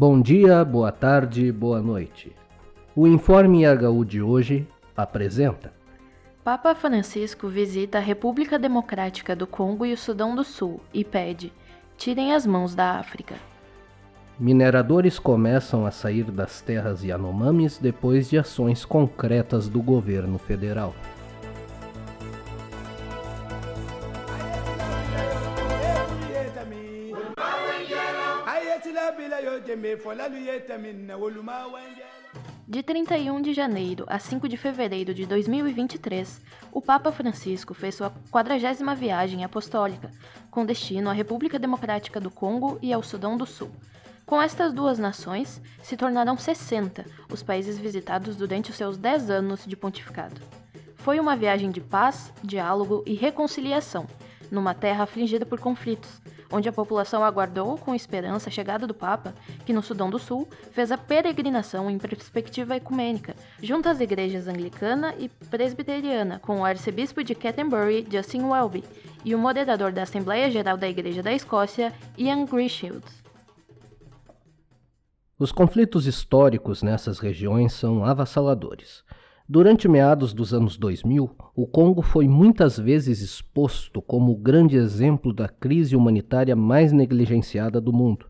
Bom dia, boa tarde, boa noite. O Informe HU de hoje apresenta. Papa Francisco visita a República Democrática do Congo e o Sudão do Sul e pede: tirem as mãos da África. Mineradores começam a sair das terras Yanomamis depois de ações concretas do governo federal. De 31 de janeiro a 5 de fevereiro de 2023, o Papa Francisco fez sua 40 viagem apostólica, com destino à República Democrática do Congo e ao Sudão do Sul. Com estas duas nações, se tornarão 60 os países visitados durante os seus 10 anos de pontificado. Foi uma viagem de paz, diálogo e reconciliação, numa terra afligida por conflitos, onde a população aguardou com esperança a chegada do Papa, que no Sudão do Sul fez a peregrinação em perspectiva ecumênica, junto às igrejas anglicana e presbiteriana, com o arcebispo de Canterbury, Justin Welby, e o moderador da Assembleia Geral da Igreja da Escócia, Ian Grishields. Os conflitos históricos nessas regiões são avassaladores. Durante meados dos anos 2000, o Congo foi muitas vezes exposto como o grande exemplo da crise humanitária mais negligenciada do mundo.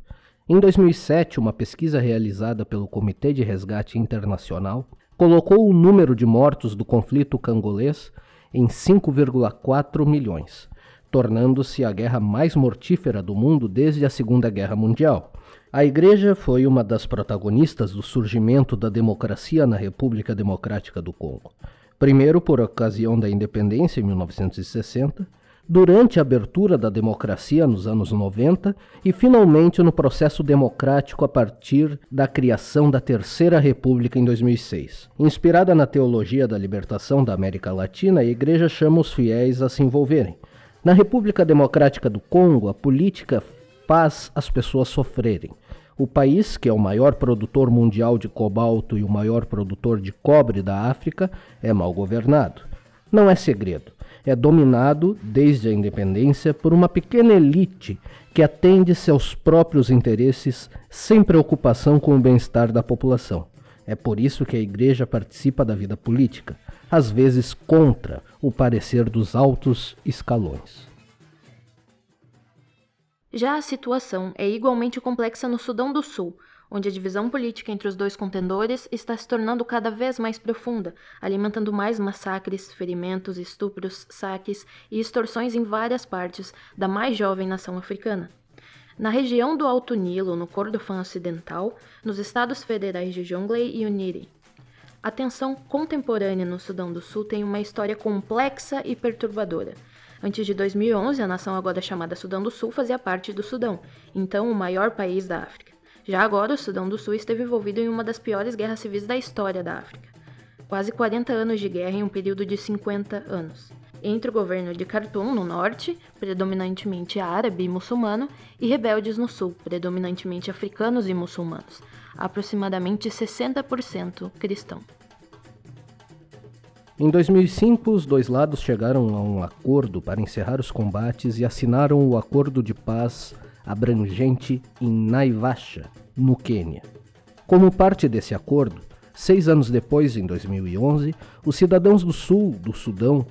Em 2007, uma pesquisa realizada pelo Comitê de Resgate Internacional colocou o número de mortos do conflito cangolês em 5,4 milhões, tornando-se a guerra mais mortífera do mundo desde a Segunda Guerra Mundial. A Igreja foi uma das protagonistas do surgimento da democracia na República Democrática do Congo. Primeiro, por ocasião da independência em 1960, durante a abertura da democracia nos anos 90 e, finalmente, no processo democrático a partir da criação da Terceira República em 2006. Inspirada na teologia da libertação da América Latina, a Igreja chama os fiéis a se envolverem. Na República Democrática do Congo, a política faz as pessoas sofrerem. O país, que é o maior produtor mundial de cobalto e o maior produtor de cobre da África, é mal governado. Não é segredo. É dominado, desde a independência, por uma pequena elite que atende seus próprios interesses sem preocupação com o bem-estar da população. É por isso que a igreja participa da vida política, às vezes contra o parecer dos altos escalões. Já a situação é igualmente complexa no Sudão do Sul, onde a divisão política entre os dois contendores está se tornando cada vez mais profunda, alimentando mais massacres, ferimentos, estupros, saques e extorsões em várias partes da mais jovem nação africana. Na região do Alto Nilo, no Cordofã Ocidental, nos estados federais de Jonglei e Uniri. A tensão contemporânea no Sudão do Sul tem uma história complexa e perturbadora Antes de 2011, a nação agora chamada Sudão do Sul fazia parte do Sudão, então o maior país da África. Já agora, o Sudão do Sul esteve envolvido em uma das piores guerras civis da história da África. Quase 40 anos de guerra em um período de 50 anos. Entre o governo de Khartoum, no norte, predominantemente árabe e muçulmano, e rebeldes no sul, predominantemente africanos e muçulmanos, aproximadamente 60% cristão. Em 2005, os dois lados chegaram a um acordo para encerrar os combates e assinaram o Acordo de Paz abrangente em Naivasha, no Quênia. Como parte desse acordo, seis anos depois, em 2011, os cidadãos do sul do Sudão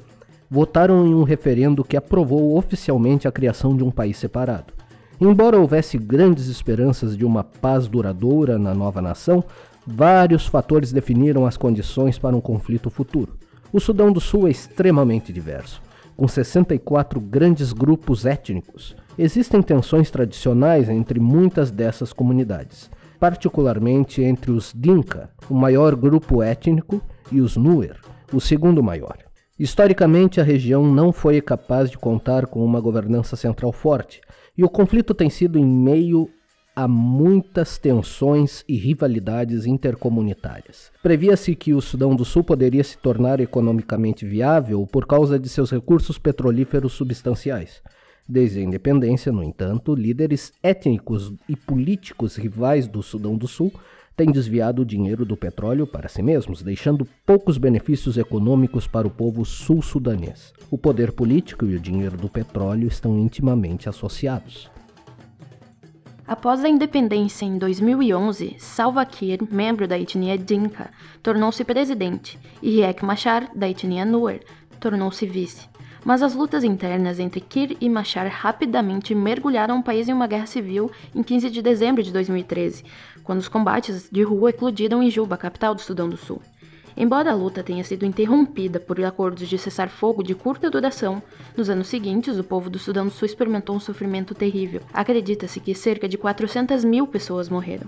votaram em um referendo que aprovou oficialmente a criação de um país separado. Embora houvesse grandes esperanças de uma paz duradoura na nova nação, vários fatores definiram as condições para um conflito futuro. O Sudão do Sul é extremamente diverso, com 64 grandes grupos étnicos. Existem tensões tradicionais entre muitas dessas comunidades, particularmente entre os Dinka, o maior grupo étnico, e os Nuer, o segundo maior. Historicamente, a região não foi capaz de contar com uma governança central forte, e o conflito tem sido em meio há muitas tensões e rivalidades intercomunitárias. Previa-se que o Sudão do Sul poderia se tornar economicamente viável por causa de seus recursos petrolíferos substanciais. Desde a independência, no entanto, líderes étnicos e políticos rivais do Sudão do Sul têm desviado o dinheiro do petróleo para si mesmos, deixando poucos benefícios econômicos para o povo sul-sudanês. O poder político e o dinheiro do petróleo estão intimamente associados. Após a independência em 2011, Salva Kiir, membro da etnia Dinka, tornou-se presidente e Riek Machar, da etnia Nuer, tornou-se vice. Mas as lutas internas entre Kiir e Machar rapidamente mergulharam o país em uma guerra civil em 15 de dezembro de 2013, quando os combates de rua eclodiram em Juba, capital do Sudão do Sul. Embora a luta tenha sido interrompida por acordos de cessar-fogo de curta duração, nos anos seguintes o povo do Sudão do Sul experimentou um sofrimento terrível. Acredita-se que cerca de 400 mil pessoas morreram.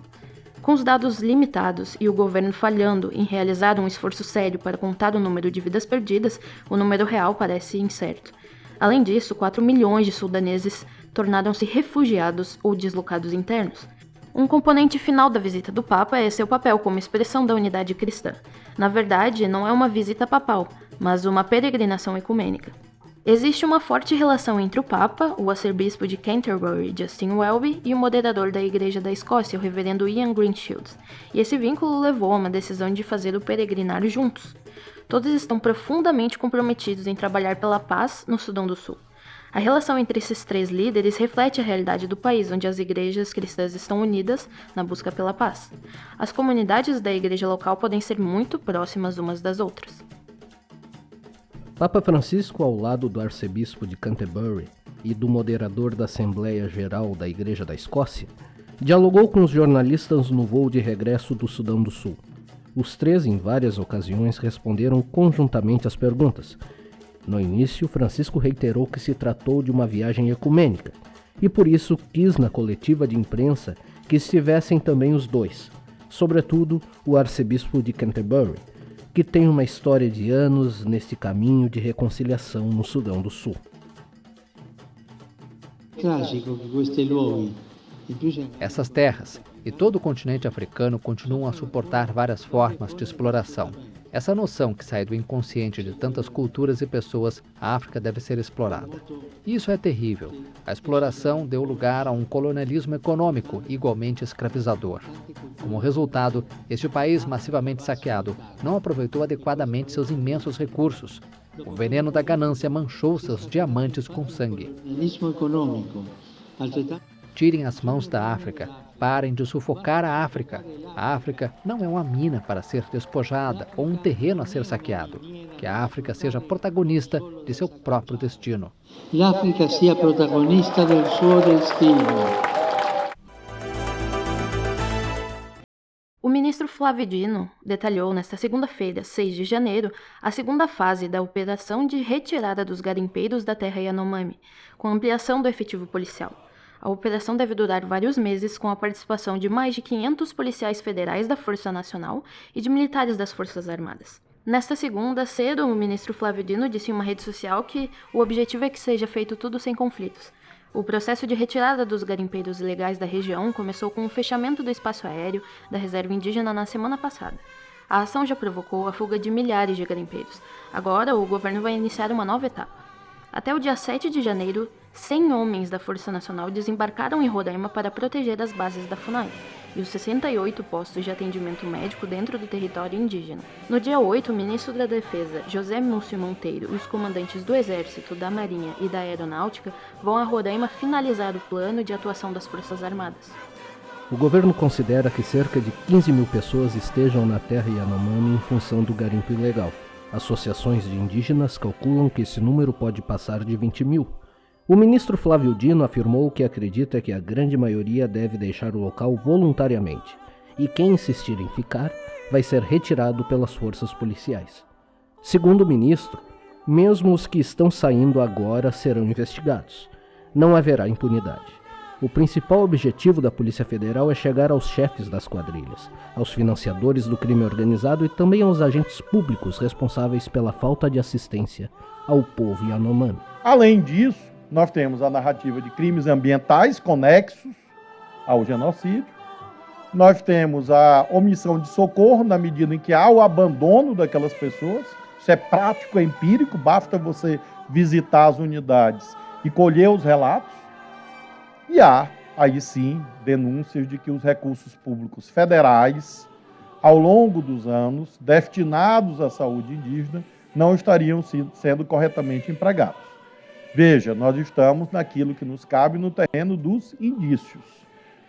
Com os dados limitados e o governo falhando em realizar um esforço sério para contar o número de vidas perdidas, o número real parece incerto. Além disso, 4 milhões de sudaneses tornaram-se refugiados ou deslocados internos. Um componente final da visita do Papa é seu papel como expressão da unidade cristã. Na verdade, não é uma visita papal, mas uma peregrinação ecumênica. Existe uma forte relação entre o Papa, o arcebispo de Canterbury, Justin Welby, e o moderador da Igreja da Escócia, o reverendo Ian Greenshields, e esse vínculo levou a uma decisão de fazer o peregrinar juntos. Todos estão profundamente comprometidos em trabalhar pela paz no Sudão do Sul. A relação entre esses três líderes reflete a realidade do país, onde as igrejas cristãs estão unidas na busca pela paz. As comunidades da igreja local podem ser muito próximas umas das outras. Papa Francisco, ao lado do arcebispo de Canterbury e do moderador da Assembleia Geral da Igreja da Escócia, dialogou com os jornalistas no voo de regresso do Sudão do Sul. Os três, em várias ocasiões, responderam conjuntamente às perguntas, no início, Francisco reiterou que se tratou de uma viagem ecumênica e por isso quis na coletiva de imprensa que estivessem também os dois, sobretudo o arcebispo de Canterbury, que tem uma história de anos neste caminho de reconciliação no Sudão do Sul. Essas terras e todo o continente africano continuam a suportar várias formas de exploração, essa noção que sai do inconsciente de tantas culturas e pessoas, a África deve ser explorada. Isso é terrível. A exploração deu lugar a um colonialismo econômico igualmente escravizador. Como resultado, este país massivamente saqueado não aproveitou adequadamente seus imensos recursos. O veneno da ganância manchou seus diamantes com sangue. Tirem as mãos da África. Parem de sufocar a África. A África não é uma mina para ser despojada ou um terreno a ser saqueado. Que a África seja protagonista de seu próprio destino. Que a África seja protagonista do seu destino. O ministro Flávio Dino detalhou nesta segunda-feira, 6 de janeiro, a segunda fase da operação de retirada dos garimpeiros da terra Yanomami, com ampliação do efetivo policial. A operação deve durar vários meses, com a participação de mais de 500 policiais federais da Força Nacional e de militares das Forças Armadas. Nesta segunda, cedo, o ministro Flávio Dino disse em uma rede social que o objetivo é que seja feito tudo sem conflitos. O processo de retirada dos garimpeiros ilegais da região começou com o fechamento do espaço aéreo da reserva indígena na semana passada. A ação já provocou a fuga de milhares de garimpeiros. Agora, o governo vai iniciar uma nova etapa. Até o dia 7 de janeiro, 100 homens da Força Nacional desembarcaram em Roraima para proteger as bases da FUNAI e os 68 postos de atendimento médico dentro do território indígena. No dia 8, o ministro da Defesa, José Múcio Monteiro, e os comandantes do Exército, da Marinha e da Aeronáutica vão a Roraima finalizar o plano de atuação das Forças Armadas. O governo considera que cerca de 15 mil pessoas estejam na terra Yanomami em função do garimpo ilegal. Associações de indígenas calculam que esse número pode passar de 20 mil. O ministro Flávio Dino afirmou que acredita que a grande maioria deve deixar o local voluntariamente e quem insistir em ficar vai ser retirado pelas forças policiais. Segundo o ministro, mesmo os que estão saindo agora serão investigados. Não haverá impunidade. O principal objetivo da Polícia Federal é chegar aos chefes das quadrilhas, aos financiadores do crime organizado e também aos agentes públicos responsáveis pela falta de assistência ao povo Yanomami. Além disso, nós temos a narrativa de crimes ambientais conexos ao genocídio. Nós temos a omissão de socorro na medida em que há o abandono daquelas pessoas. Isso é prático, é empírico, basta você visitar as unidades e colher os relatos. E há, aí sim, denúncias de que os recursos públicos federais, ao longo dos anos, destinados à saúde indígena, não estariam sendo corretamente empregados. Veja, nós estamos naquilo que nos cabe no terreno dos indícios.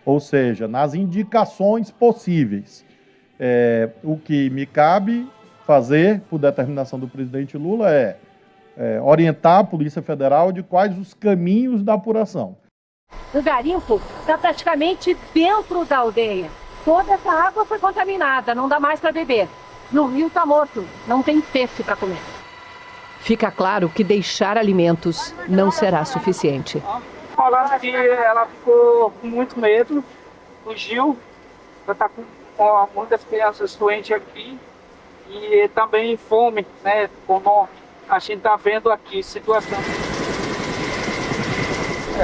ou seja, nas indicações possíveis. É, o que me cabe fazer, por determinação do presidente Lula, é, é orientar a Polícia Federal de quais os caminhos da apuração. O garimpo está praticamente dentro da aldeia. Toda essa água foi contaminada, não dá mais para beber. No rio está morto, não tem peixe para comer. Fica claro que deixar alimentos não será suficiente. Falando que ela ficou com muito medo, fugiu, já está com, com muitas crianças doentes aqui e também fome, né? Como a gente está vendo aqui, situação.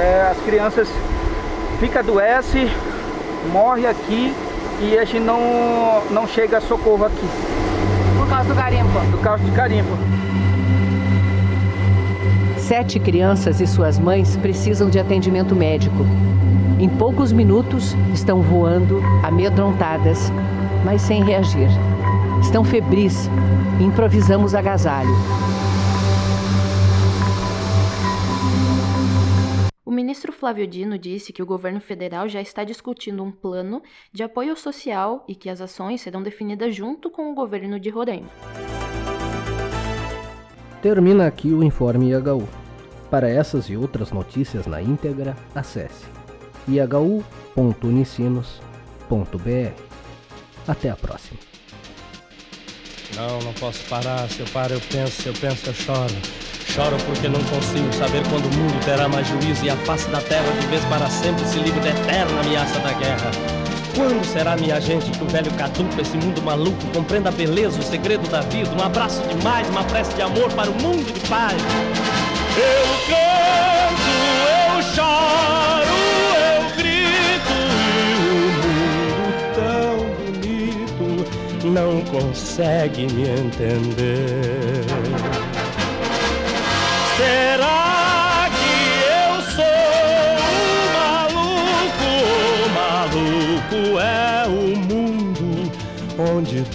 É, as crianças ficam adoecem, morrem aqui e a gente não, não chega a socorro aqui. Por causa do garimpo? Por causa de garimpo. Sete crianças e suas mães precisam de atendimento médico. Em poucos minutos estão voando, amedrontadas, mas sem reagir. Estão febris. Improvisamos agasalho. O ministro Flávio Dino disse que o governo federal já está discutindo um plano de apoio social e que as ações serão definidas junto com o governo de Roraima. Termina aqui o Informe IHU. Para essas e outras notícias na íntegra, acesse ihu.unicinos.br. Até a próxima. Não, não posso parar. Se eu paro, eu penso, se eu penso, eu choro. Choro porque não consigo saber quando o mundo terá mais juízo e a face da terra de vez para sempre se livre da eterna ameaça da guerra. Quando será, minha gente, que o velho caduco, esse mundo maluco, compreenda a beleza, o segredo da vida, um abraço de mais, uma prece de amor para o mundo de paz? Eu canto, eu choro, eu grito e o mundo tão bonito não consegue me entender.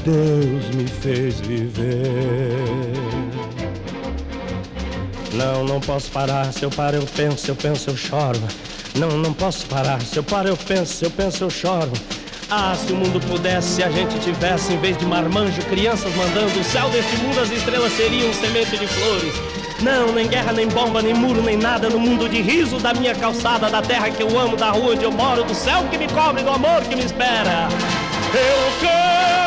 Deus me fez viver. Não, não posso parar. Se eu paro, eu penso, eu penso, eu choro. Não, não posso parar. Se eu paro, eu penso, eu penso, eu choro. Ah, se o mundo pudesse, se a gente tivesse, em vez de marmanjo, crianças mandando, o céu deste mundo, as estrelas seriam semente de flores. Não, nem guerra, nem bomba, nem muro, nem nada no mundo de riso da minha calçada, da terra que eu amo, da rua onde eu moro, do céu que me cobre, do amor que me espera. Eu canto,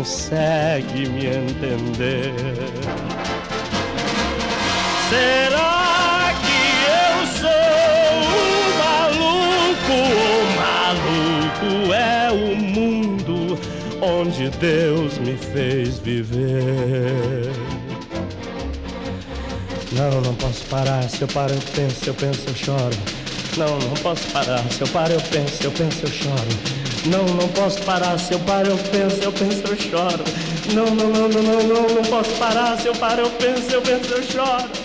consegue me entender. Será que eu sou um maluco? O maluco é o mundo onde Deus me fez viver. Não, não posso parar. Se eu paro, eu penso, eu penso, eu choro. Não, não posso parar. Se eu paro, eu penso, eu penso, eu choro. Não, não posso parar. Se eu paro, eu penso, eu penso, eu choro. Não, não, não, não, não, não, não posso parar. Se eu paro, eu penso, eu penso, eu choro.